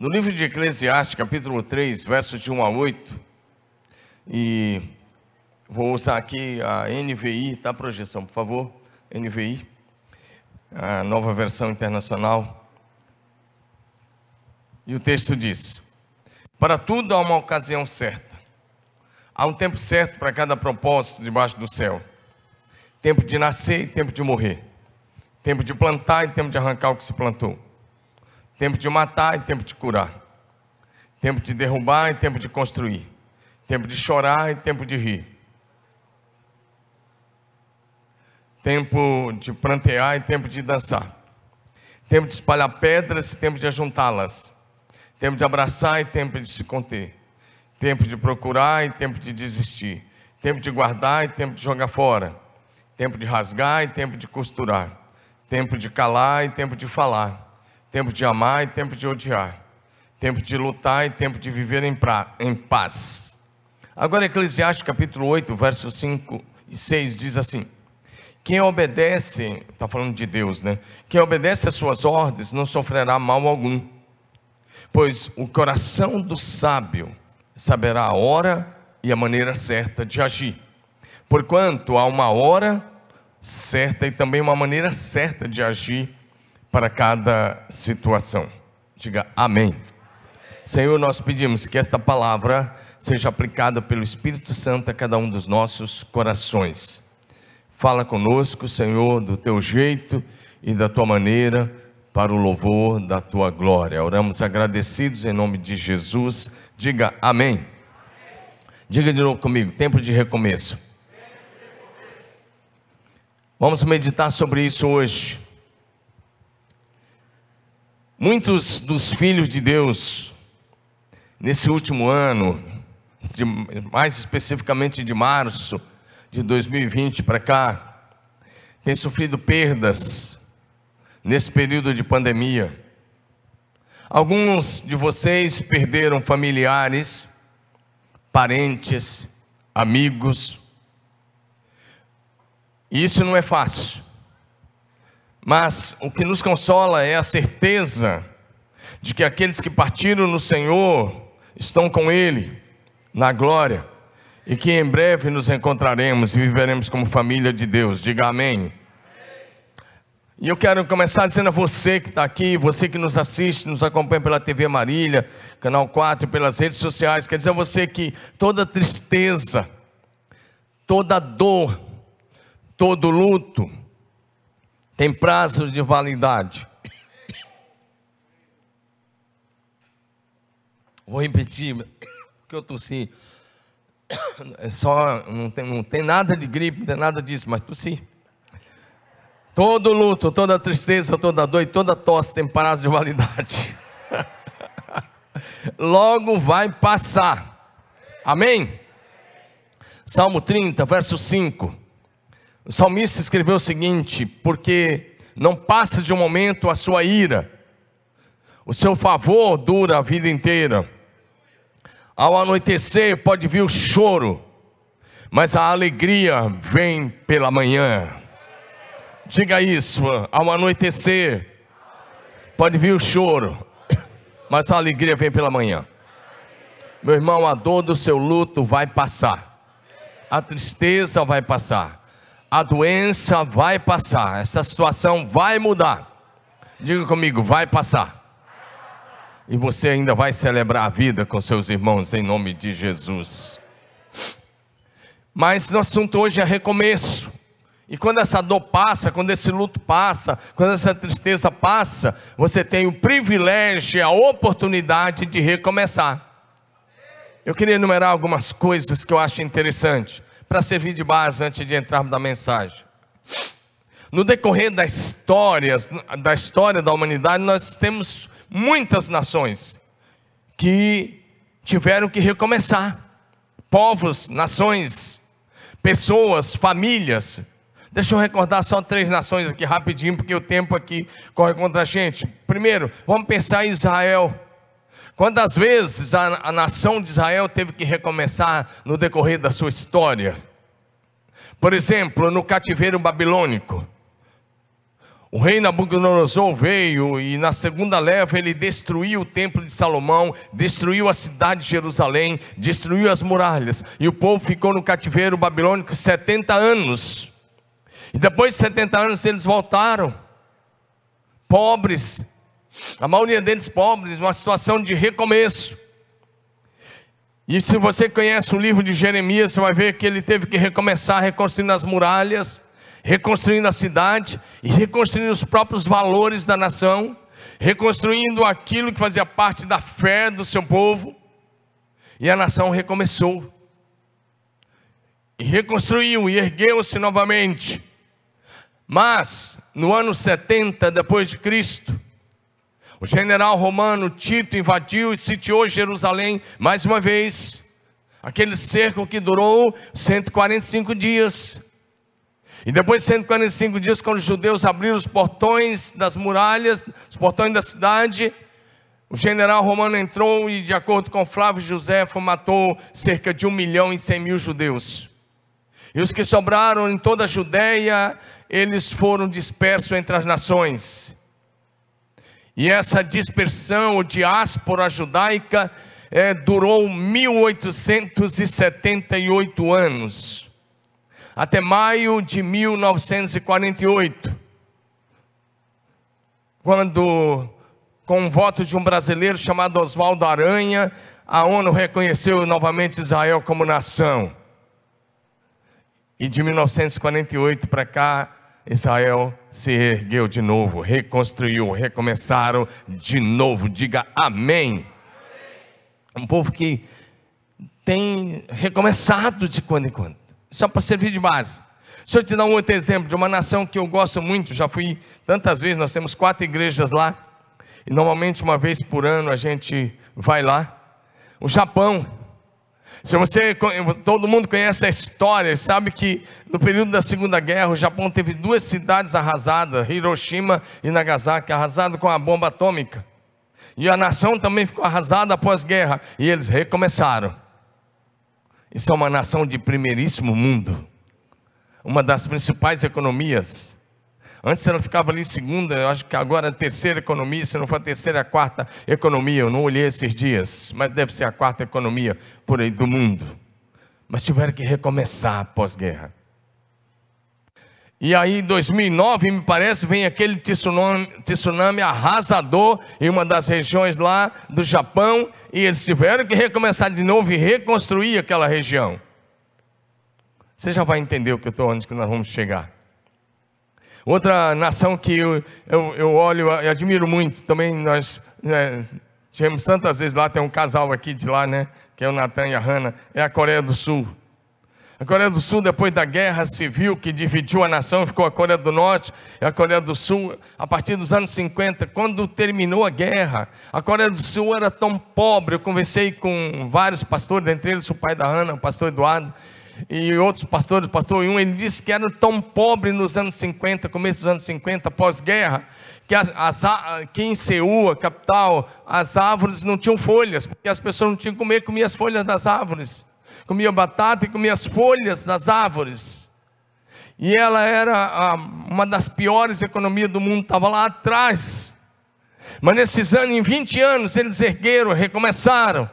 No livro de Eclesiastes, capítulo 3, versos de 1 a 8, e vou usar aqui a NVI, tá, projeção, por favor, NVI, a nova versão internacional. E o texto diz: Para tudo há uma ocasião certa, há um tempo certo para cada propósito debaixo do céu: tempo de nascer e tempo de morrer, tempo de plantar e tempo de arrancar o que se plantou Tempo de matar e tempo de curar. Tempo de derrubar e tempo de construir. Tempo de chorar e tempo de rir. Tempo de prantear e tempo de dançar. Tempo de espalhar pedras e tempo de ajuntá-las. Tempo de abraçar e tempo de se conter. Tempo de procurar e tempo de desistir. Tempo de guardar e tempo de jogar fora. Tempo de rasgar e tempo de costurar. Tempo de calar e tempo de falar tempo de amar e tempo de odiar, tempo de lutar e tempo de viver em, pra, em paz. Agora, Eclesiastes capítulo 8, versos 5 e 6 diz assim: Quem obedece, está falando de Deus, né? Quem obedece às suas ordens não sofrerá mal algum, pois o coração do sábio saberá a hora e a maneira certa de agir. Porquanto há uma hora certa e também uma maneira certa de agir para cada situação. Diga amém. Senhor, nós pedimos que esta palavra seja aplicada pelo Espírito Santo a cada um dos nossos corações. Fala conosco, Senhor, do teu jeito e da tua maneira, para o louvor da tua glória. Oramos agradecidos em nome de Jesus. Diga amém. Diga de novo comigo: tempo de recomeço. Vamos meditar sobre isso hoje. Muitos dos filhos de Deus, nesse último ano, de, mais especificamente de março de 2020 para cá, têm sofrido perdas nesse período de pandemia. Alguns de vocês perderam familiares, parentes, amigos. E isso não é fácil. Mas o que nos consola é a certeza de que aqueles que partiram no Senhor estão com Ele na glória e que em breve nos encontraremos e viveremos como família de Deus. Diga amém. E eu quero começar dizendo a você que está aqui, você que nos assiste, nos acompanha pela TV Marília, Canal 4, pelas redes sociais, quer dizer a você que toda tristeza, toda dor, todo luto, tem prazo de validade. Vou repetir, porque eu tossi. É só, não tem, não tem nada de gripe, não tem nada disso, mas tossi. Todo luto, toda tristeza, toda dor e toda tosse tem prazo de validade. Logo vai passar. Amém? Salmo 30, verso 5. O salmista escreveu o seguinte: porque não passa de um momento a sua ira, o seu favor dura a vida inteira. Ao anoitecer pode vir o choro, mas a alegria vem pela manhã. Diga isso, ao anoitecer pode vir o choro, mas a alegria vem pela manhã. Meu irmão, a dor do seu luto vai passar, a tristeza vai passar, a doença vai passar, essa situação vai mudar. Diga comigo, vai passar. E você ainda vai celebrar a vida com seus irmãos em nome de Jesus. Mas no assunto hoje é recomeço. E quando essa dor passa, quando esse luto passa, quando essa tristeza passa, você tem o privilégio, a oportunidade de recomeçar. Eu queria enumerar algumas coisas que eu acho interessante para servir de base antes de entrarmos na mensagem. No decorrer da história, da história da humanidade, nós temos muitas nações que tiveram que recomeçar. Povos, nações, pessoas, famílias. Deixa eu recordar só três nações aqui rapidinho, porque o tempo aqui corre contra a gente. Primeiro, vamos pensar em Israel. Quantas vezes a, a nação de Israel teve que recomeçar no decorrer da sua história? Por exemplo, no cativeiro babilônico, O rei Nabucodonosor veio e na segunda leva ele destruiu o templo de Salomão, destruiu a cidade de Jerusalém, destruiu as muralhas, e o povo ficou no cativeiro babilônico 70 anos. E depois de 70 anos eles voltaram, pobres, a maioria deles pobres, uma situação de recomeço. E se você conhece o livro de Jeremias, você vai ver que ele teve que recomeçar reconstruindo as muralhas reconstruindo a cidade e reconstruindo os próprios valores da nação, reconstruindo aquilo que fazia parte da fé do seu povo, e a nação recomeçou. E reconstruiu e ergueu-se novamente. Mas, no ano 70 depois de Cristo, o general romano Tito invadiu e sitiou Jerusalém mais uma vez. Aquele cerco que durou 145 dias. E depois de 145 dias, quando os judeus abriram os portões das muralhas, os portões da cidade, o general romano entrou e, de acordo com Flávio Josefo, matou cerca de um milhão e cem mil judeus. E os que sobraram em toda a Judéia, eles foram dispersos entre as nações. E essa dispersão, ou diáspora judaica, é, durou 1878 anos até maio de 1948, quando, com o voto de um brasileiro chamado Oswaldo Aranha, a ONU reconheceu novamente Israel como nação. E de 1948 para cá, Israel se ergueu de novo, reconstruiu, recomeçaram de novo. Diga amém. Um povo que tem recomeçado de quando em quando só para servir de base. Deixa eu te dar um outro exemplo de uma nação que eu gosto muito, já fui tantas vezes, nós temos quatro igrejas lá, e normalmente uma vez por ano a gente vai lá. O Japão. Se você, todo mundo conhece a história, sabe que no período da Segunda Guerra, o Japão teve duas cidades arrasadas, Hiroshima e Nagasaki, arrasadas com a bomba atômica. E a nação também ficou arrasada após guerra, e eles recomeçaram. Isso é uma nação de primeiríssimo mundo, uma das principais economias. Antes ela ficava ali segunda, eu acho que agora é a terceira economia, se não for a terceira, a quarta economia. Eu não olhei esses dias, mas deve ser a quarta economia por aí do mundo. Mas tiveram que recomeçar pós-guerra. E aí, em 2009, me parece, vem aquele tsunami, tsunami, arrasador em uma das regiões lá do Japão, e eles tiveram que recomeçar de novo e reconstruir aquela região. Você já vai entender o que eu estou onde que nós vamos chegar. Outra nação que eu, eu, eu olho e admiro muito, também nós né, tivemos tantas vezes lá, tem um casal aqui de lá, né? Que é o Natan e a Hannah, é a Coreia do Sul. A Coreia do Sul, depois da guerra civil que dividiu a nação, ficou a Coreia do Norte e a Coreia do Sul, a partir dos anos 50, quando terminou a guerra, a Coreia do Sul era tão pobre. Eu conversei com vários pastores, dentre eles o pai da Ana, o pastor Eduardo, e outros pastores, pastor Yun, ele disse que era tão pobre nos anos 50, começo dos anos 50, pós-guerra, que, as, as, que em Seul, a capital, as árvores não tinham folhas, porque as pessoas não tinham que comer, comiam as folhas das árvores comia batata e comia as folhas das árvores. E ela era uma das piores economias do mundo, estava lá atrás. Mas nesses anos, em 20 anos, eles ergueram, recomeçaram.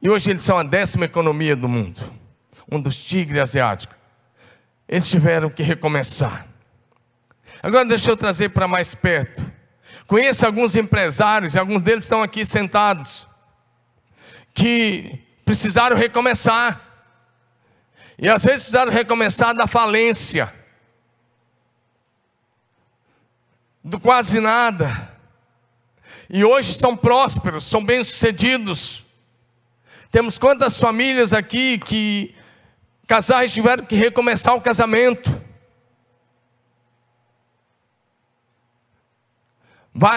E hoje eles são a décima economia do mundo. Um dos tigres asiáticos. Eles tiveram que recomeçar. Agora deixa eu trazer para mais perto. Conheço alguns empresários, e alguns deles estão aqui sentados, que precisaram recomeçar. E às vezes precisaram recomeçar da falência, do quase nada. E hoje são prósperos, são bem-sucedidos. Temos quantas famílias aqui que casais tiveram que recomeçar o casamento.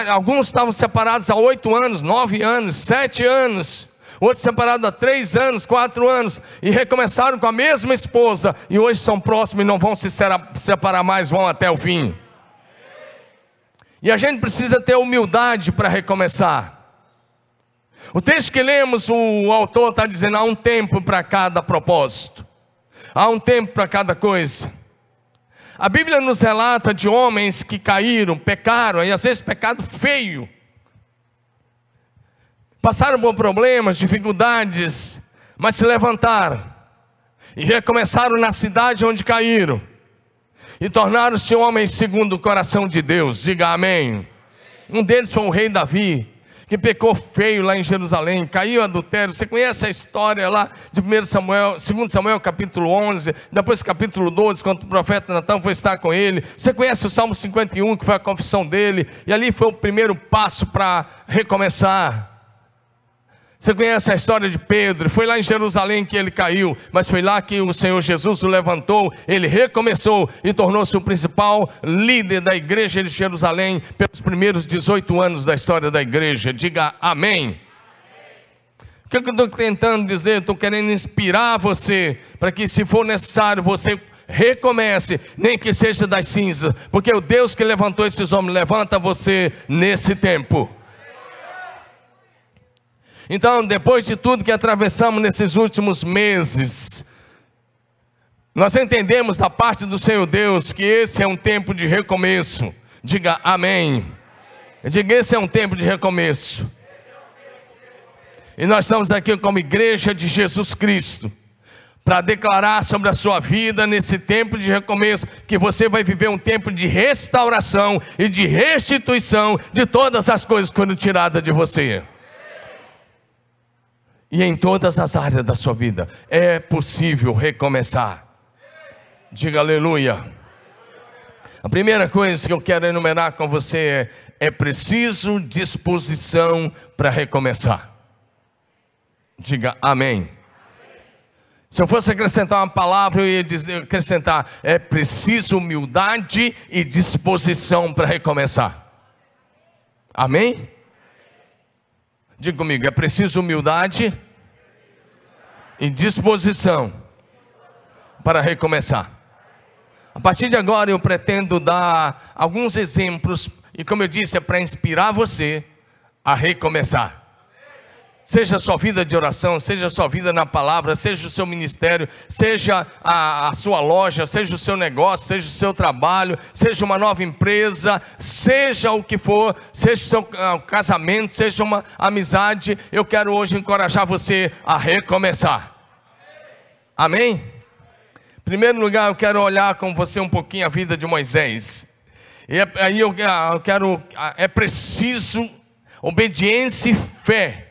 Alguns estavam separados há oito anos, nove anos, sete anos outros separados há três anos, quatro anos, e recomeçaram com a mesma esposa, e hoje são próximos e não vão se separar mais, vão até o fim. E a gente precisa ter humildade para recomeçar. O texto que lemos, o autor está dizendo: há um tempo para cada propósito, há um tempo para cada coisa. A Bíblia nos relata de homens que caíram, pecaram, e às vezes pecado feio. Passaram por problemas, dificuldades, mas se levantaram e recomeçaram na cidade onde caíram e tornaram-se homens segundo o coração de Deus. Diga amém. Um deles foi o rei Davi que pecou feio lá em Jerusalém, caiu adultério. Você conhece a história lá de 1 Samuel, 2 Samuel capítulo 11, depois capítulo 12, quando o profeta Natan foi estar com ele. Você conhece o Salmo 51, que foi a confissão dele, e ali foi o primeiro passo para recomeçar. Você conhece a história de Pedro? Foi lá em Jerusalém que ele caiu, mas foi lá que o Senhor Jesus o levantou, ele recomeçou e tornou-se o principal líder da igreja de Jerusalém pelos primeiros 18 anos da história da igreja. Diga amém. O que eu estou tentando dizer? Estou querendo inspirar você para que, se for necessário, você recomece, nem que seja das cinzas, porque o Deus que levantou esses homens levanta você nesse tempo. Então, depois de tudo que atravessamos nesses últimos meses, nós entendemos da parte do Senhor Deus que esse é um tempo de recomeço. Diga amém. Diga: esse é um tempo de recomeço. E nós estamos aqui como igreja de Jesus Cristo para declarar sobre a sua vida nesse tempo de recomeço que você vai viver um tempo de restauração e de restituição de todas as coisas que foram tiradas de você e em todas as áreas da sua vida. É possível recomeçar. Diga aleluia. A primeira coisa que eu quero enumerar com você é: é preciso disposição para recomeçar. Diga amém. Se eu fosse acrescentar uma palavra, eu ia dizer, acrescentar: é preciso humildade e disposição para recomeçar. Amém? Diga comigo, é preciso humildade e disposição para recomeçar. A partir de agora eu pretendo dar alguns exemplos, e como eu disse, é para inspirar você a recomeçar seja a sua vida de oração, seja a sua vida na palavra, seja o seu ministério, seja a, a, sua loja, seja o seu negócio, seja o seu trabalho, seja uma nova empresa, seja o que for, seja o seu uh, casamento, seja uma amizade, eu quero hoje encorajar você a recomeçar. Amém? Em primeiro lugar, eu quero olhar com você um pouquinho a vida de Moisés. E é, aí eu, eu quero, é preciso obediência e fé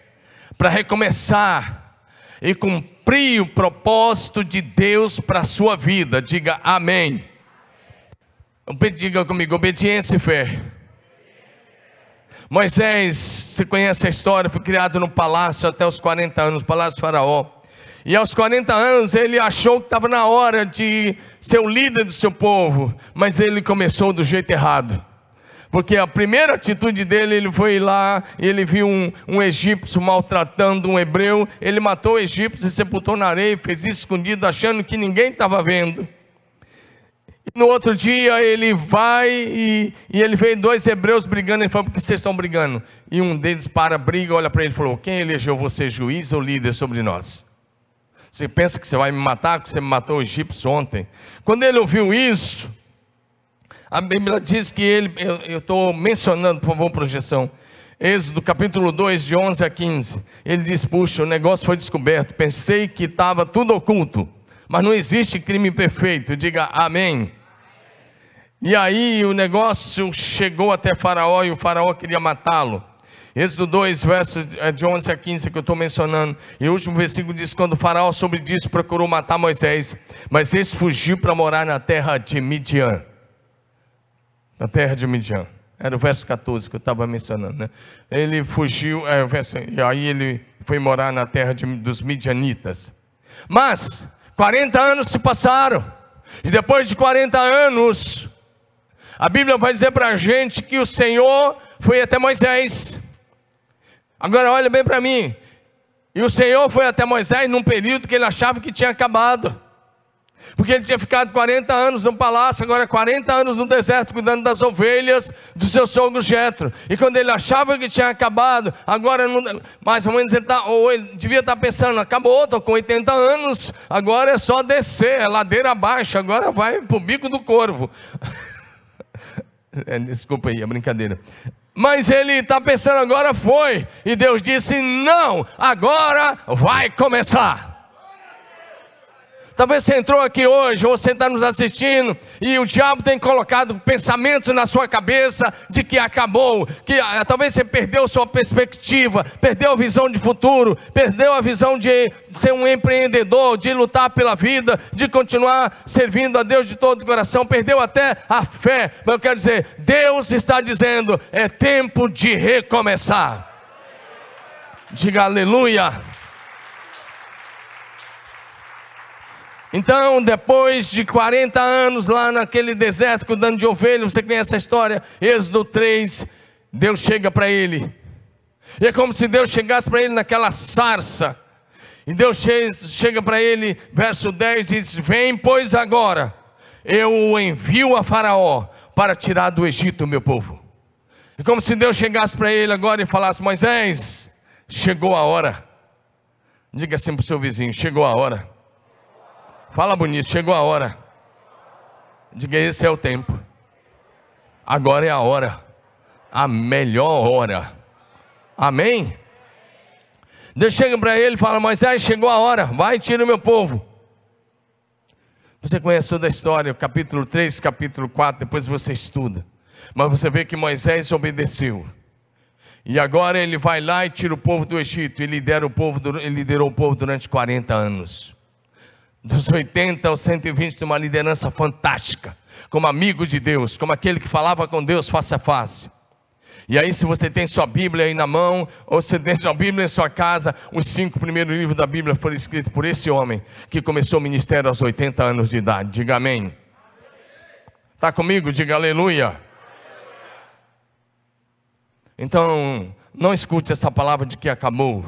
para recomeçar e cumprir o propósito de Deus para a sua vida. Diga amém. Diga comigo, obediência e fé. Moisés, você conhece a história, foi criado no palácio até os 40 anos, palácio faraó. E aos 40 anos ele achou que estava na hora de ser o líder do seu povo, mas ele começou do jeito errado. Porque a primeira atitude dele, ele foi lá ele viu um, um egípcio maltratando um hebreu. Ele matou o egípcio e sepultou na areia, fez isso escondido, achando que ninguém estava vendo. E no outro dia ele vai e, e, ele vê dois hebreus brigando. Ele falou: Por que vocês estão brigando? E um deles para briga, olha para ele e falou: Quem elegeu você juiz ou líder sobre nós? Você pensa que você vai me matar, que você me matou o egípcio ontem? Quando ele ouviu isso, a Bíblia diz que ele, eu estou mencionando, por favor, projeção. Êxodo capítulo 2, de 11 a 15. Ele diz: Puxa, o negócio foi descoberto. Pensei que estava tudo oculto, mas não existe crime perfeito. Diga amém. E aí o negócio chegou até Faraó e o Faraó queria matá-lo. Êxodo 2, versos é, de 11 a 15 que eu estou mencionando. E o último versículo diz: Quando o Faraó soube disso, procurou matar Moisés, mas esse fugiu para morar na terra de Midian na terra de Midian. Era o verso 14 que eu estava mencionando. Né? Ele fugiu, é, verso, e aí ele foi morar na terra de, dos midianitas. Mas 40 anos se passaram, e depois de 40 anos, a Bíblia vai dizer para a gente que o Senhor foi até Moisés. Agora olha bem para mim. E o Senhor foi até Moisés num período que ele achava que tinha acabado. Porque ele tinha ficado 40 anos no palácio, agora 40 anos no deserto, cuidando das ovelhas do seu sogro Jetro. E quando ele achava que tinha acabado, agora não, mais ou menos ele, tá, ou ele devia estar tá pensando: acabou, estou com 80 anos, agora é só descer, é ladeira abaixo, agora vai para o bico do corvo. É, desculpa aí, é brincadeira. Mas ele está pensando, agora foi. E Deus disse: não, agora vai começar. Talvez você entrou aqui hoje, ou você está nos assistindo, e o diabo tem colocado pensamentos na sua cabeça de que acabou, que ah, talvez você perdeu sua perspectiva, perdeu a visão de futuro, perdeu a visão de ser um empreendedor, de lutar pela vida, de continuar servindo a Deus de todo o coração, perdeu até a fé. Mas eu quero dizer, Deus está dizendo: é tempo de recomeçar. Diga aleluia. Então, depois de 40 anos lá naquele deserto cuidando de ovelhas, você conhece essa história? Êxodo 3, Deus chega para ele. E é como se Deus chegasse para ele naquela sarça. E Deus chega para ele, verso 10, e diz: Vem, pois agora, eu o envio a Faraó para tirar do Egito o meu povo. É como se Deus chegasse para ele agora e falasse: Moisés, chegou a hora. Diga assim para o seu vizinho: Chegou a hora Fala bonito, chegou a hora. Diga, esse é o tempo. Agora é a hora. A melhor hora. Amém? Deus chega para ele e fala: Moisés, chegou a hora, vai, tira o meu povo. Você conhece toda a história, capítulo 3, capítulo 4, depois você estuda. Mas você vê que Moisés obedeceu. E agora ele vai lá e tira o povo do Egito. Ele lidera o povo, ele liderou o povo durante 40 anos dos 80 aos 120, uma liderança fantástica, como amigo de Deus, como aquele que falava com Deus face a face. E aí, se você tem sua Bíblia aí na mão, ou se tem sua Bíblia em sua casa, os cinco primeiros livros da Bíblia foram escritos por esse homem que começou o ministério aos 80 anos de idade. Diga amém. Está comigo? Diga aleluia. Então, não escute essa palavra de que acabou.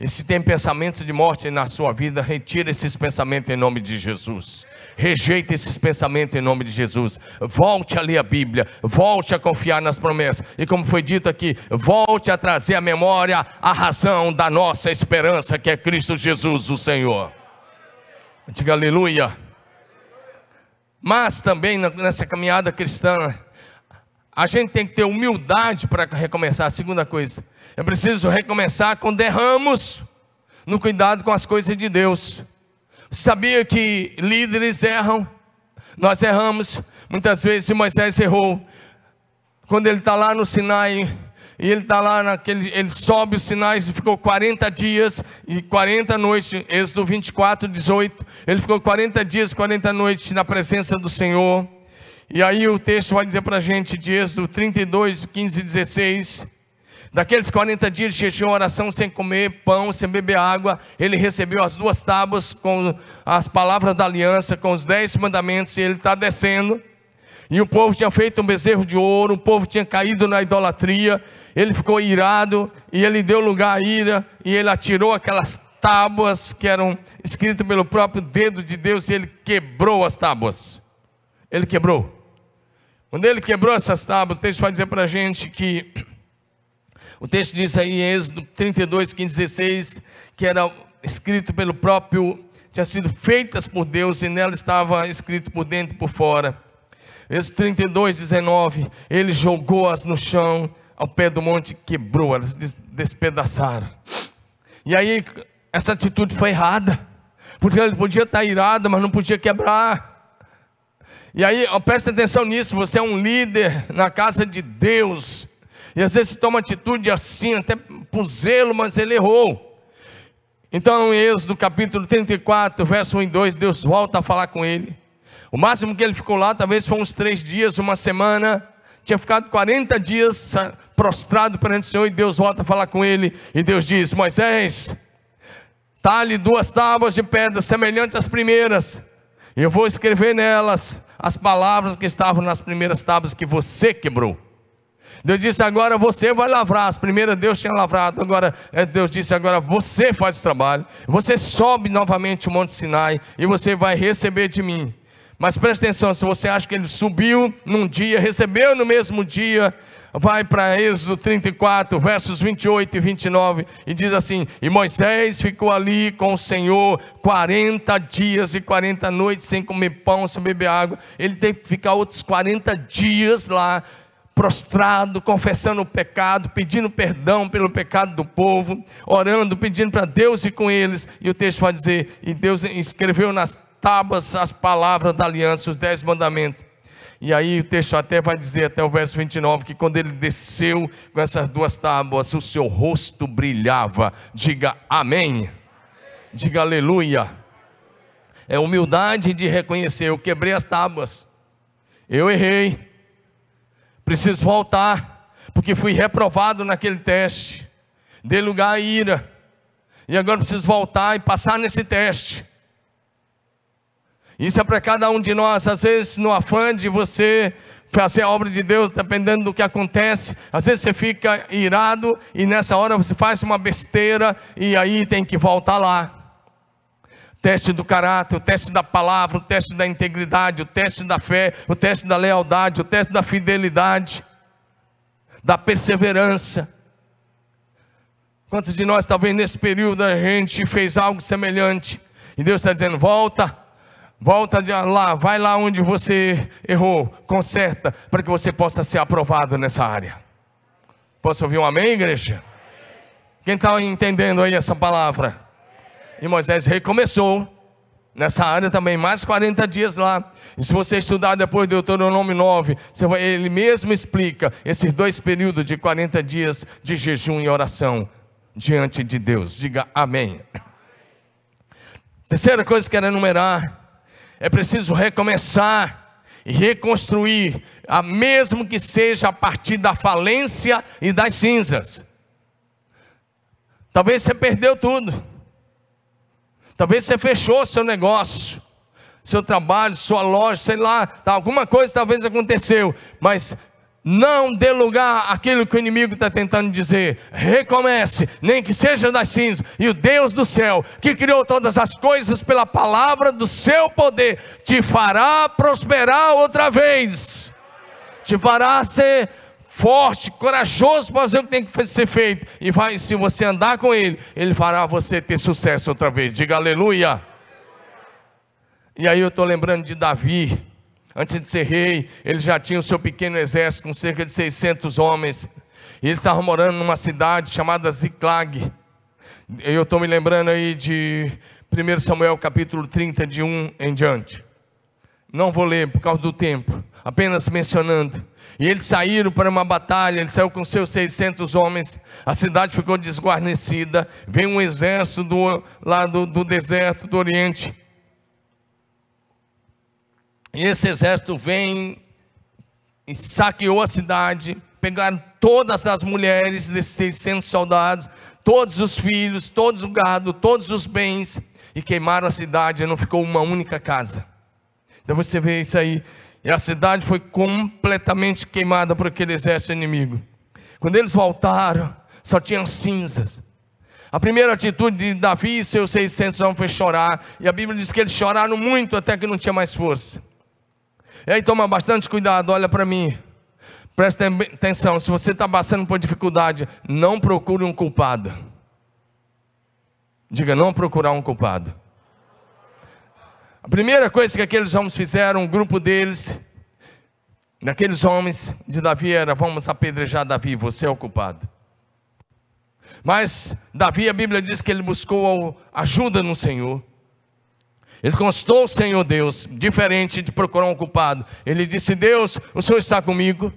E se tem pensamento de morte na sua vida, retire esses pensamentos em nome de Jesus. Rejeite esses pensamentos em nome de Jesus. Volte a ler a Bíblia, volte a confiar nas promessas. E como foi dito aqui, volte a trazer à memória a razão da nossa esperança, que é Cristo Jesus, o Senhor. Diga aleluia. Mas também nessa caminhada cristã, a gente tem que ter humildade para recomeçar. A segunda coisa, é preciso recomeçar com derramos no cuidado com as coisas de Deus. Sabia que líderes erram? Nós erramos. Muitas vezes Moisés errou. Quando ele está lá no Sinai, e ele está lá naquele, ele sobe os sinais e ficou 40 dias e 40 noites, Êxodo 24, 18. Ele ficou 40 dias, 40 noites na presença do Senhor. E aí o texto vai dizer para a gente de Êxodo 32, 15 e 16. Daqueles 40 dias de jejum, oração sem comer pão, sem beber água, ele recebeu as duas tábuas com as palavras da aliança, com os dez mandamentos, e ele está descendo. E o povo tinha feito um bezerro de ouro, o povo tinha caído na idolatria, ele ficou irado, e ele deu lugar à ira, e ele atirou aquelas tábuas que eram escritas pelo próprio dedo de Deus, e ele quebrou as tábuas. Ele quebrou. Quando ele quebrou essas tábuas, o texto vai dizer para a gente que o texto diz aí em Êxodo 32, 15, 16, que era escrito pelo próprio, tinha sido feitas por Deus e nela estava escrito por dentro e por fora. Êxodo 32, 19, ele jogou-as no chão, ao pé do monte, quebrou, elas despedaçaram. E aí, essa atitude foi errada, porque ele podia estar irado, mas não podia quebrar. E aí, preste atenção nisso, você é um líder na casa de Deus, e às vezes toma atitude assim, até por zelo, mas ele errou. Então, em Êxodo capítulo 34, verso 1 e 2, Deus volta a falar com ele. O máximo que ele ficou lá, talvez foi uns três dias, uma semana. Tinha ficado 40 dias prostrado perante o Senhor, e Deus volta a falar com ele. E Deus diz: Moisés, talhe duas tábuas de pedra semelhantes às primeiras. E eu vou escrever nelas as palavras que estavam nas primeiras tábuas que você quebrou. Deus disse: agora você vai lavrar. As primeiras Deus tinha lavrado, agora é, Deus disse: agora você faz o trabalho. Você sobe novamente o Monte Sinai e você vai receber de mim. Mas preste atenção: se você acha que ele subiu num dia, recebeu no mesmo dia, vai para Êxodo 34, versos 28 e 29, e diz assim: E Moisés ficou ali com o Senhor 40 dias e 40 noites, sem comer pão, sem beber água. Ele teve que ficar outros 40 dias lá prostrado, confessando o pecado, pedindo perdão pelo pecado do povo, orando, pedindo para Deus ir com eles. E o texto vai dizer: e Deus escreveu nas tábuas as palavras da aliança, os dez mandamentos. E aí o texto até vai dizer, até o verso 29, que quando ele desceu com essas duas tábuas, o seu rosto brilhava. Diga amém. Diga aleluia. É humildade de reconhecer: eu quebrei as tábuas, eu errei Preciso voltar, porque fui reprovado naquele teste. Dei lugar à ira. E agora preciso voltar e passar nesse teste. Isso é para cada um de nós. Às vezes, no afã de você fazer a obra de Deus, dependendo do que acontece, às vezes você fica irado e nessa hora você faz uma besteira e aí tem que voltar lá teste do caráter, o teste da palavra, o teste da integridade, o teste da fé, o teste da lealdade, o teste da fidelidade, da perseverança. Quantos de nós, talvez nesse período, a gente fez algo semelhante, e Deus está dizendo: volta, volta de lá, vai lá onde você errou, conserta, para que você possa ser aprovado nessa área. Posso ouvir um amém, igreja? Quem está entendendo aí essa palavra? E Moisés recomeçou nessa área também, mais 40 dias lá. E se você estudar depois do Deuteronômio 9, vai, ele mesmo explica esses dois períodos de 40 dias de jejum e oração diante de Deus. Diga amém. Terceira coisa que quero enumerar: é preciso recomeçar e reconstruir, a mesmo que seja a partir da falência e das cinzas. Talvez você perdeu tudo. Talvez você fechou seu negócio, seu trabalho, sua loja, sei lá, tá, alguma coisa talvez aconteceu, mas não dê lugar àquilo que o inimigo está tentando dizer. Recomece, nem que seja das cinzas. E o Deus do céu, que criou todas as coisas pela palavra do seu poder, te fará prosperar outra vez. Te fará ser forte, corajoso para fazer o que tem que ser feito. E vai, se você andar com Ele, Ele fará você ter sucesso outra vez. Diga aleluia. E aí eu estou lembrando de Davi. Antes de ser rei, ele já tinha o seu pequeno exército com cerca de 600 homens. E ele estava morando numa cidade chamada Ziklag. Eu estou me lembrando aí de 1 Samuel capítulo 30, de 1 em diante. Não vou ler por causa do tempo, apenas mencionando. E eles saíram para uma batalha, ele saiu com seus 600 homens, a cidade ficou desguarnecida, veio um exército do, lá do, do deserto, do Oriente. E esse exército vem e saqueou a cidade, pegaram todas as mulheres desses 600 soldados, todos os filhos, todos o gado, todos os bens, e queimaram a cidade, não ficou uma única casa. Então você vê isso aí, e a cidade foi completamente queimada por aquele exército inimigo. Quando eles voltaram, só tinham cinzas. A primeira atitude de Davi e seus 600 homens foi chorar. E a Bíblia diz que eles choraram muito até que não tinha mais força. E aí toma bastante cuidado, olha para mim. Presta atenção, se você está passando por dificuldade, não procure um culpado. Diga, não procurar um culpado. A primeira coisa que aqueles homens fizeram, um grupo deles, daqueles homens de Davi era: vamos apedrejar Davi, você é o culpado. Mas Davi, a Bíblia diz que ele buscou ajuda no Senhor. Ele constou o Senhor Deus, diferente de procurar um culpado. Ele disse: Deus, o Senhor está comigo.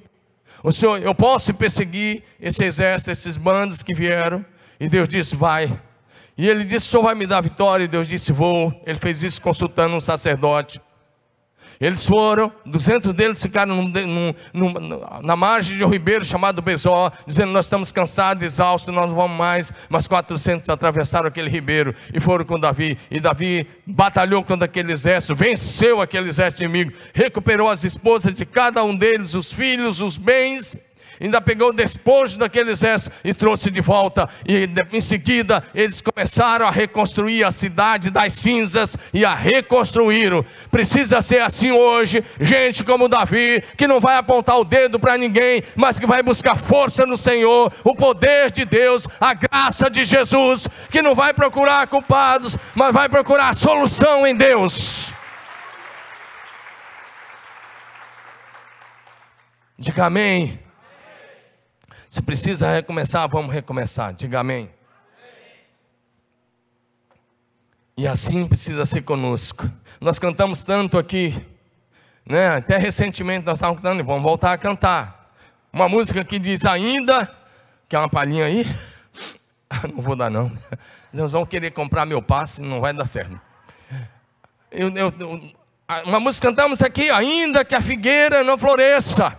O Senhor, eu posso perseguir esse exército, esses bandos que vieram. E Deus disse: Vai. E ele disse: O Senhor vai me dar vitória. E Deus disse: Vou. Ele fez isso consultando um sacerdote. Eles foram, 200 deles ficaram num, num, na margem de um ribeiro chamado Bezó, dizendo: Nós estamos cansados, exaustos, nós não vamos mais. Mas 400 atravessaram aquele ribeiro e foram com Davi. E Davi batalhou contra aquele exército, venceu aquele exército inimigo, recuperou as esposas de cada um deles, os filhos, os bens. Ainda pegou o despojo daquele exército e trouxe de volta. E em seguida eles começaram a reconstruir a cidade das cinzas e a reconstruíram. Precisa ser assim hoje, gente como Davi, que não vai apontar o dedo para ninguém, mas que vai buscar força no Senhor, o poder de Deus, a graça de Jesus, que não vai procurar culpados, mas vai procurar solução em Deus. Diga amém. Se precisa recomeçar, vamos recomeçar. Diga amém. E assim precisa ser conosco. Nós cantamos tanto aqui, né? Até recentemente nós estávamos cantando e vamos voltar a cantar. Uma música que diz ainda, que é uma palhinha aí. Não vou dar não. Eles vão querer comprar meu passe, não vai dar certo. Eu, eu, uma música cantamos aqui, ainda que a figueira não floresça.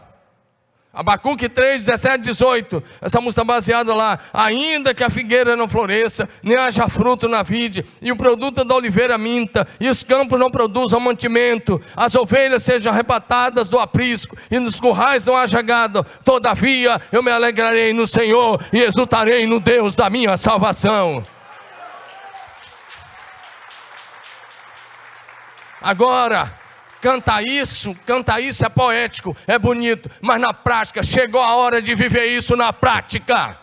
Abacuque 3, 17, 18. Essa música baseada lá. Ainda que a figueira não floresça, nem haja fruto na vide, e o produto da oliveira minta, e os campos não produzam mantimento, as ovelhas sejam arrebatadas do aprisco, e nos currais não haja gado. Todavia eu me alegrarei no Senhor e exultarei no Deus da minha salvação. Agora, Cantar isso, cantar isso é poético, é bonito, mas na prática chegou a hora de viver isso na prática.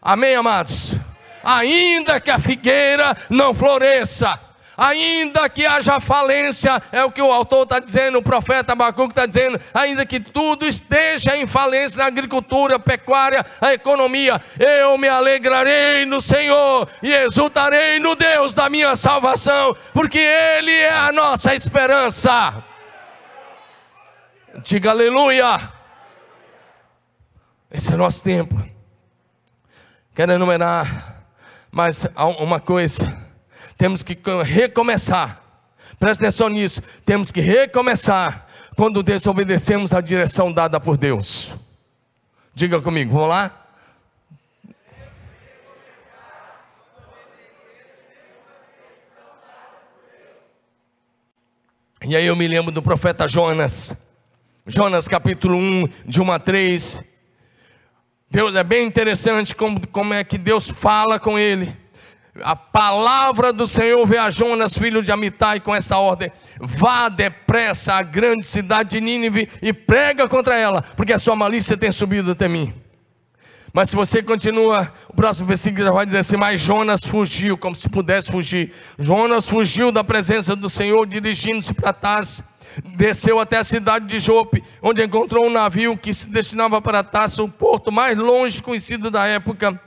Amém, amados? Ainda que a figueira não floresça, ainda que haja falência, é o que o autor está dizendo, o profeta Abacuque está dizendo, ainda que tudo esteja em falência na agricultura, pecuária, a economia, eu me alegrarei no Senhor e exultarei no Deus da minha salvação, porque Ele é a nossa esperança. Diga aleluia. Esse é o nosso tempo. Quero enumerar mais uma coisa temos que recomeçar. Presta atenção nisso. Temos que recomeçar quando desobedecemos a direção dada por Deus. Diga comigo, vamos lá? E aí eu me lembro do profeta Jonas. Jonas capítulo 1, de 1 a 3. Deus é bem interessante como, como é que Deus fala com ele a palavra do Senhor veio a Jonas, filho de Amitai, com essa ordem: vá depressa à grande cidade de Nínive e prega contra ela, porque a sua malícia tem subido até mim. Mas se você continua, o próximo versículo já vai dizer assim: Mas Jonas fugiu, como se pudesse fugir. Jonas fugiu da presença do Senhor, dirigindo-se para Tarso. Desceu até a cidade de Jope, onde encontrou um navio que se destinava para Tarso, o porto mais longe conhecido da época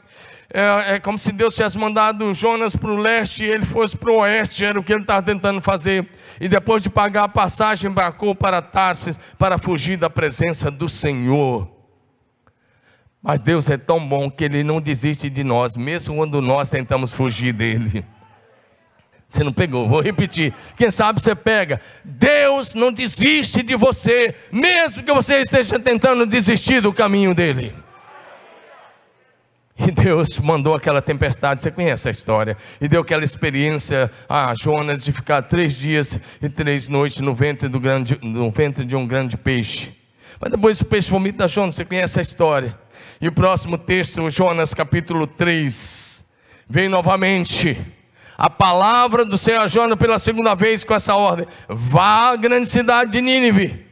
é, é como se Deus tivesse mandado Jonas para o leste e ele fosse para o oeste, era o que ele estava tentando fazer. E depois de pagar a passagem, embarcou para Tarsis para fugir da presença do Senhor. Mas Deus é tão bom que Ele não desiste de nós, mesmo quando nós tentamos fugir dele. Você não pegou, vou repetir. Quem sabe você pega. Deus não desiste de você, mesmo que você esteja tentando desistir do caminho dele. E Deus mandou aquela tempestade, você conhece a história, e deu aquela experiência a Jonas de ficar três dias e três noites no ventre, do grande, no ventre de um grande peixe. Mas depois o peixe vomita Jonas, você conhece a história. E o próximo texto, Jonas capítulo 3, vem novamente. A palavra do Senhor a Jonas pela segunda vez com essa ordem: vá à grande cidade de Nínive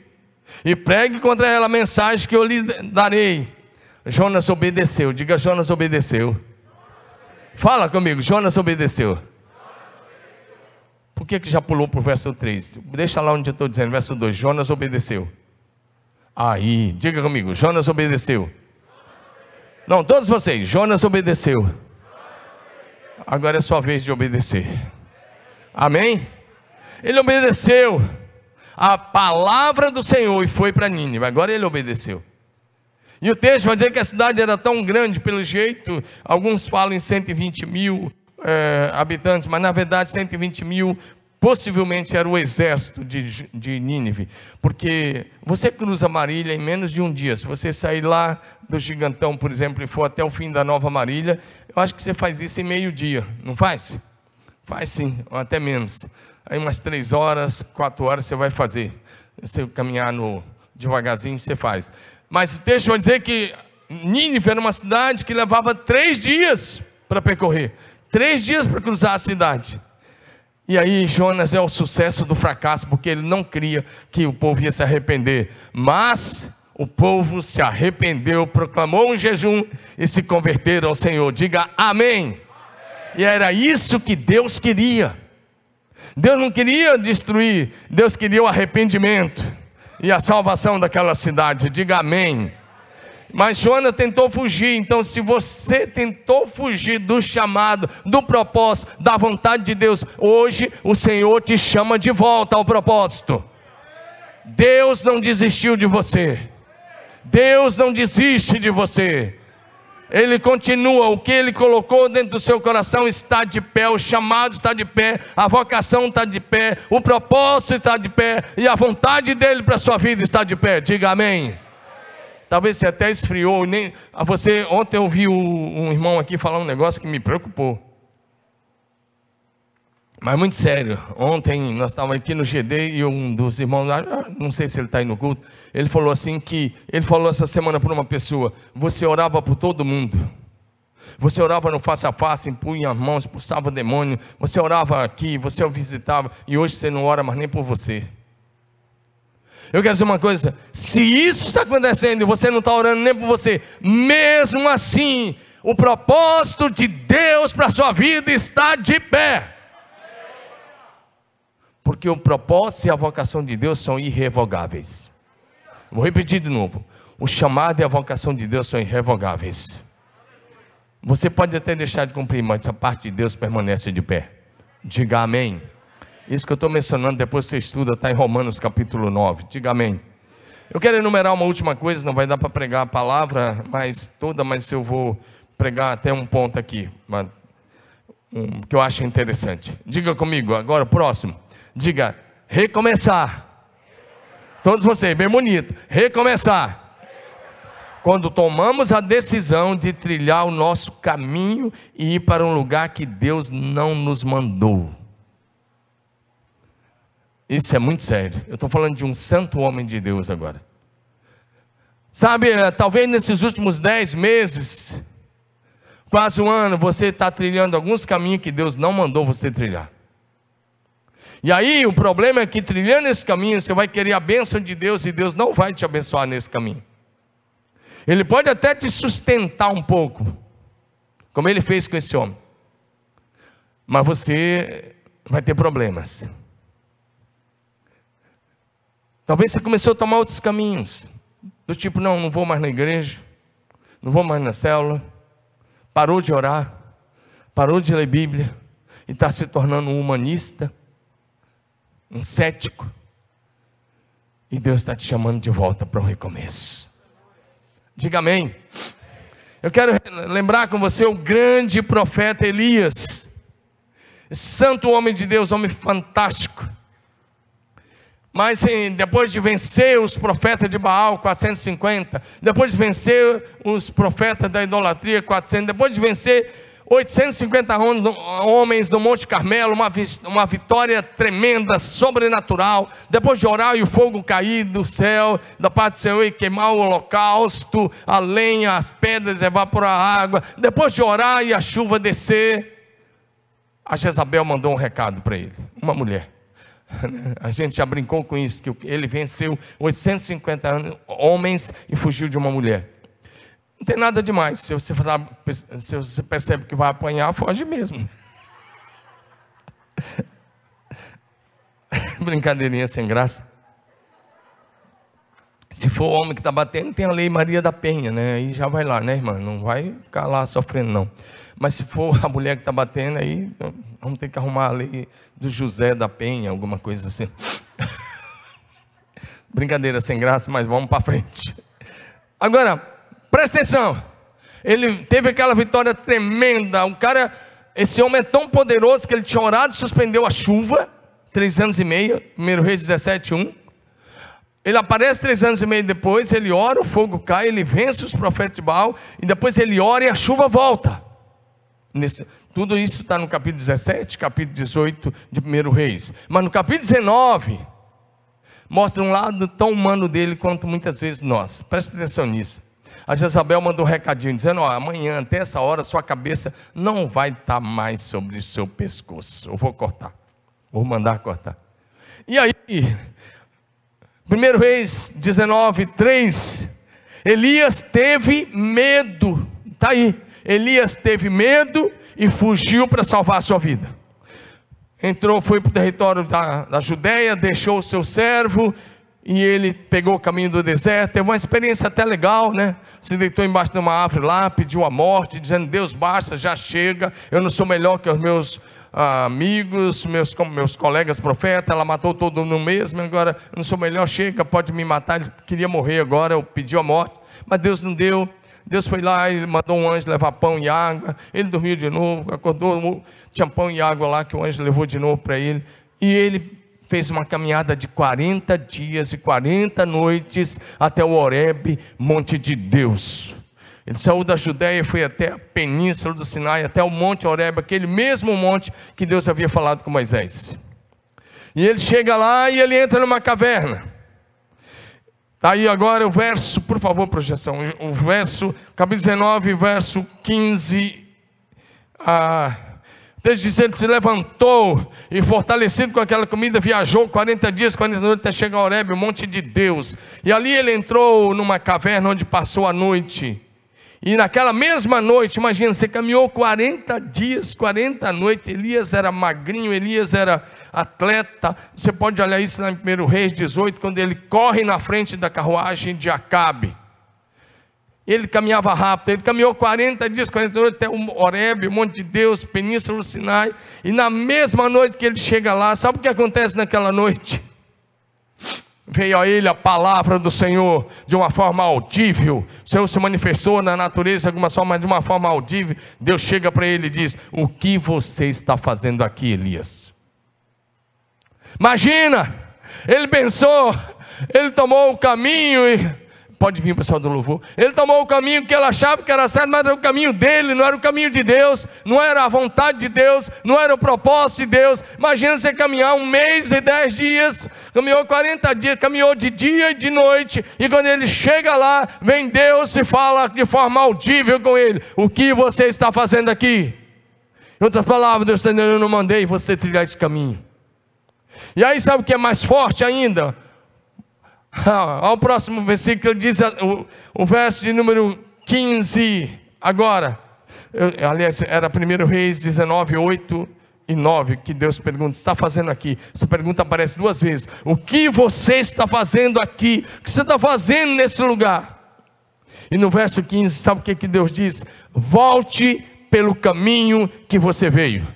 e pregue contra ela a mensagem que eu lhe darei Jonas obedeceu. Diga, Jonas obedeceu. Fala comigo, Jonas obedeceu. Por que, que já pulou para o verso 3? Deixa lá onde eu estou dizendo, verso 2. Jonas obedeceu. Aí, diga comigo, Jonas obedeceu. Não, todos vocês, Jonas obedeceu. Agora é sua vez de obedecer. Amém? Ele obedeceu a palavra do Senhor e foi para Nínive. Agora ele obedeceu. E o texto vai dizer que a cidade era tão grande, pelo jeito, alguns falam em 120 mil é, habitantes, mas na verdade 120 mil possivelmente era o exército de, de Nínive, porque você cruza Marília em menos de um dia. Se você sair lá do Gigantão, por exemplo, e for até o fim da Nova Marília, eu acho que você faz isso em meio dia, não faz? Faz sim, ou até menos. Aí umas três horas, quatro horas você vai fazer. Você caminhar no devagarzinho, você faz. Mas o texto vai dizer que Nínive era uma cidade que levava três dias para percorrer três dias para cruzar a cidade. E aí Jonas é o sucesso do fracasso, porque ele não cria que o povo ia se arrepender. Mas o povo se arrependeu, proclamou um jejum e se converteram ao Senhor. Diga amém. amém. E era isso que Deus queria. Deus não queria destruir, Deus queria o arrependimento e a salvação daquela cidade. Diga amém. Mas Jonas tentou fugir. Então, se você tentou fugir do chamado, do propósito, da vontade de Deus, hoje o Senhor te chama de volta ao propósito. Deus não desistiu de você. Deus não desiste de você. Ele continua, o que ele colocou dentro do seu coração está de pé, o chamado está de pé, a vocação está de pé, o propósito está de pé e a vontade dele para a sua vida está de pé. Diga amém. Talvez você até esfriou. Nem, você, ontem eu vi um irmão aqui falar um negócio que me preocupou. Mas muito sério. Ontem nós estávamos aqui no GD e um dos irmãos, não sei se ele está aí no culto, ele falou assim que, ele falou essa semana para uma pessoa, você orava por todo mundo. Você orava no face a face, impunha as mãos, expulsava demônio. Você orava aqui, você o visitava. E hoje você não ora mais nem por você. Eu quero dizer uma coisa: se isso está acontecendo e você não está orando nem por você, mesmo assim, o propósito de Deus para a sua vida está de pé. Porque o propósito e a vocação de Deus são irrevogáveis. Vou repetir de novo: o chamado e a vocação de Deus são irrevogáveis. Você pode até deixar de cumprir, mas a parte de Deus permanece de pé. Diga amém. Isso que eu estou mencionando, depois você estuda, está em Romanos capítulo 9. Diga amém. Eu quero enumerar uma última coisa, não vai dar para pregar a palavra mais toda, mas eu vou pregar até um ponto aqui, um, que eu acho interessante. Diga comigo, agora próximo. Diga, recomeçar. Todos vocês, bem bonito. Recomeçar. Quando tomamos a decisão de trilhar o nosso caminho e ir para um lugar que Deus não nos mandou. Isso é muito sério. Eu estou falando de um santo homem de Deus agora. Sabe, eh, talvez nesses últimos dez meses, quase um ano, você está trilhando alguns caminhos que Deus não mandou você trilhar. E aí o problema é que trilhando esse caminho, você vai querer a bênção de Deus e Deus não vai te abençoar nesse caminho. Ele pode até te sustentar um pouco, como ele fez com esse homem, mas você vai ter problemas. Talvez você começou a tomar outros caminhos. Do tipo, não, não vou mais na igreja, não vou mais na célula, parou de orar, parou de ler Bíblia e está se tornando um humanista, um cético. E Deus está te chamando de volta para o recomeço. Diga amém. Eu quero lembrar com você o grande profeta Elias, santo homem de Deus, homem fantástico mas depois de vencer os profetas de Baal, 450, depois de vencer os profetas da idolatria, 400, depois de vencer 850 homens no Monte Carmelo, uma, uma vitória tremenda, sobrenatural. Depois de orar e o fogo cair do céu, da parte do Senhor e queimar o holocausto, a lenha, as pedras, evaporar a água. Depois de orar e a chuva descer, a Jezabel mandou um recado para ele, uma mulher. A gente já brincou com isso, que ele venceu 850 anos, homens e fugiu de uma mulher. Não tem nada demais. Se você, se você percebe que vai apanhar, foge mesmo. Brincadeirinha sem graça. Se for o homem que está batendo, tem a lei Maria da Penha, né? Aí já vai lá, né, irmã? Não vai ficar lá sofrendo, não. Mas se for a mulher que está batendo, aí vamos ter que arrumar a lei do José da Penha, alguma coisa assim. Brincadeira sem graça, mas vamos para frente. Agora, presta atenção. Ele teve aquela vitória tremenda. O cara, esse homem é tão poderoso que ele tinha orado e suspendeu a chuva. Três anos e meio, 1 Reis 17, 1. Ele aparece três anos e meio depois, ele ora, o fogo cai, ele vence os profetas de Baal, e depois ele ora e a chuva volta. Nesse, tudo isso está no capítulo 17, capítulo 18 de 1 Reis. Mas no capítulo 19, mostra um lado tão humano dele quanto muitas vezes nós. Presta atenção nisso. A Jezabel mandou um recadinho dizendo: ó, amanhã, até essa hora, sua cabeça não vai estar mais sobre o seu pescoço. Eu vou cortar. Vou mandar cortar. E aí, 1 Reis 19, 3, Elias teve medo. Está aí. Elias teve medo e fugiu para salvar a sua vida. Entrou, foi para o território da, da Judéia, deixou o seu servo e ele pegou o caminho do deserto. Teve uma experiência até legal, né? Se deitou embaixo de uma árvore lá, pediu a morte, dizendo: Deus basta, já chega. Eu não sou melhor que os meus ah, amigos, meus, meus colegas profetas. Ela matou todo mundo mesmo. Agora eu não sou melhor, chega, pode me matar. Ele queria morrer agora, eu pedi a morte, mas Deus não deu. Deus foi lá e mandou um anjo levar pão e água. Ele dormiu de novo, acordou, tinha pão e água lá que o anjo levou de novo para ele. E ele fez uma caminhada de 40 dias e 40 noites até o Horebe, monte de Deus. Ele saiu da Judéia e foi até a península do Sinai, até o monte Horebe, aquele mesmo monte que Deus havia falado com Moisés. E ele chega lá e ele entra numa caverna. Está aí agora o verso, por favor, projeção. O verso, capítulo 19, verso 15 a. Desde diz ele se levantou e fortalecido com aquela comida, viajou 40 dias, 40 noites até chegar a Horebe, o monte de Deus. E ali ele entrou numa caverna onde passou a noite. E naquela mesma noite, imagina, você caminhou 40 dias, 40 noites. Elias era magrinho, Elias era atleta. Você pode olhar isso lá em 1 Reis 18, quando ele corre na frente da carruagem de Acabe. Ele caminhava rápido, ele caminhou 40 dias, 40 noites até o Horebe, Monte de Deus, Península do Sinai. E na mesma noite que ele chega lá, sabe o que acontece naquela noite? veio a ele a palavra do Senhor de uma forma audível. O Senhor se manifestou na natureza de alguma forma, de uma forma audível. Deus chega para ele e diz: O que você está fazendo aqui, Elias? Imagina, ele pensou, ele tomou o caminho e Pode vir, pessoal do louvor. Ele tomou o caminho que ele achava que era certo, mas era o caminho dele, não era o caminho de Deus, não era a vontade de Deus, não era o propósito de Deus. Imagina você caminhar um mês e dez dias, caminhou 40 dias, caminhou de dia e de noite, e quando ele chega lá, vem Deus e fala de forma audível com ele: O que você está fazendo aqui? Em outras palavras, Deus Eu não mandei você trilhar esse caminho. E aí, sabe o que é mais forte ainda? Ao próximo versículo diz o, o verso de número 15. Agora, eu, aliás, era 1 Reis 19, 8 e 9 que Deus pergunta: está fazendo aqui? Essa pergunta aparece duas vezes. O que você está fazendo aqui? O que você está fazendo nesse lugar? E no verso 15, sabe o que, que Deus diz? Volte pelo caminho que você veio.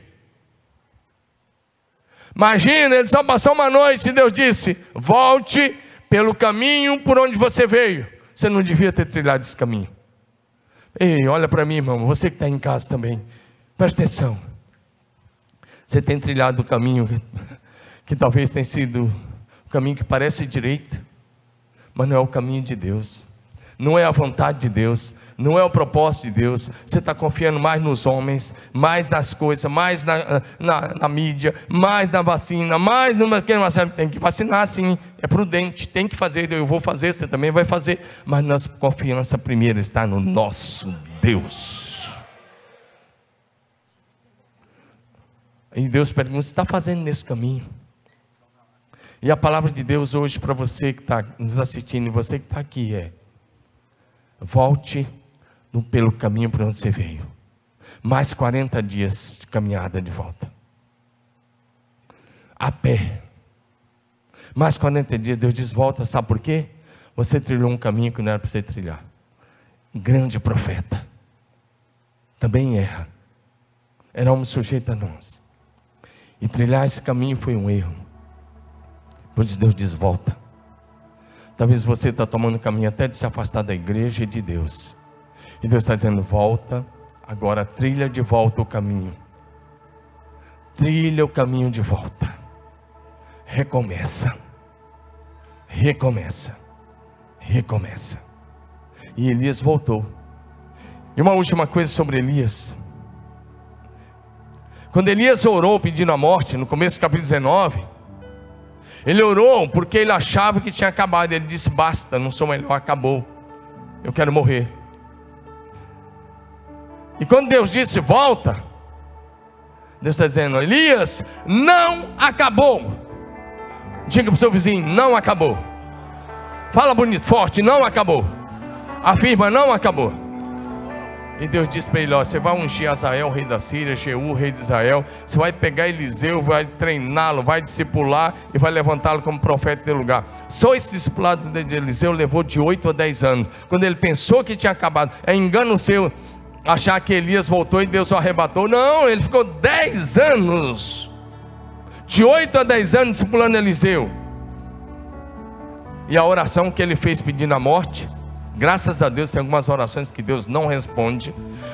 Imagina, ele só passou uma noite e Deus disse: Volte pelo caminho por onde você veio. Você não devia ter trilhado esse caminho. Ei, olha para mim, irmão, você que está em casa também, presta atenção. Você tem trilhado o caminho que, que talvez tenha sido o caminho que parece direito, mas não é o caminho de Deus, não é a vontade de Deus, não é o propósito de Deus. Você está confiando mais nos homens, mais nas coisas, mais na, na, na mídia, mais na vacina, mais numa que tem que vacinar sim, é prudente, tem que fazer, eu vou fazer, você também vai fazer, mas nossa confiança primeiro está no nosso Deus. E Deus pergunta: você está fazendo nesse caminho? E a palavra de Deus hoje para você que está nos assistindo e você que está aqui é: volte pelo caminho por onde você veio. Mais 40 dias de caminhada de volta. A pé. Mais 40 dias, Deus diz: volta, sabe por quê? Você trilhou um caminho que não era para você trilhar. Grande profeta. Também erra. Era um sujeito a nós. E trilhar esse caminho foi um erro. Por isso Deus diz: volta. Talvez você está tomando caminho até de se afastar da igreja e de Deus. E Deus está dizendo: volta, agora trilha de volta o caminho. Trilha o caminho de volta. Recomeça. Recomeça. Recomeça. E Elias voltou. E uma última coisa sobre Elias. Quando Elias orou pedindo a morte, no começo do capítulo 19, Ele orou porque ele achava que tinha acabado. Ele disse: Basta, não sou melhor, acabou. Eu quero morrer. E quando Deus disse: Volta, Deus está dizendo: Elias, não acabou. Diga para o seu vizinho: Não acabou. Fala bonito, forte: Não acabou. Afirma: Não acabou. E Deus disse para ele: ó, Você vai ungir Azael, rei da Síria, Jeú, rei de Israel. Você vai pegar Eliseu, vai treiná-lo, vai discipular e vai levantá-lo como profeta de lugar. Só esse discipulado de Eliseu levou de 8 a 10 anos. Quando ele pensou que tinha acabado, é engano seu achar que Elias voltou e Deus o arrebatou. Não, ele ficou 10 anos. De 8 a 10 anos discipulando Eliseu. E a oração que ele fez pedindo a morte Graças a Deus tem algumas orações que Deus não responde.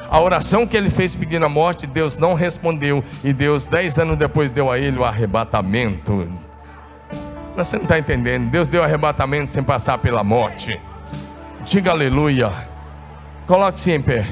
A oração que ele fez pedindo a morte, Deus não respondeu. E Deus, dez anos depois, deu a ele o arrebatamento. Você não está entendendo? Deus deu arrebatamento sem passar pela morte. Diga aleluia. Coloque-se em pé.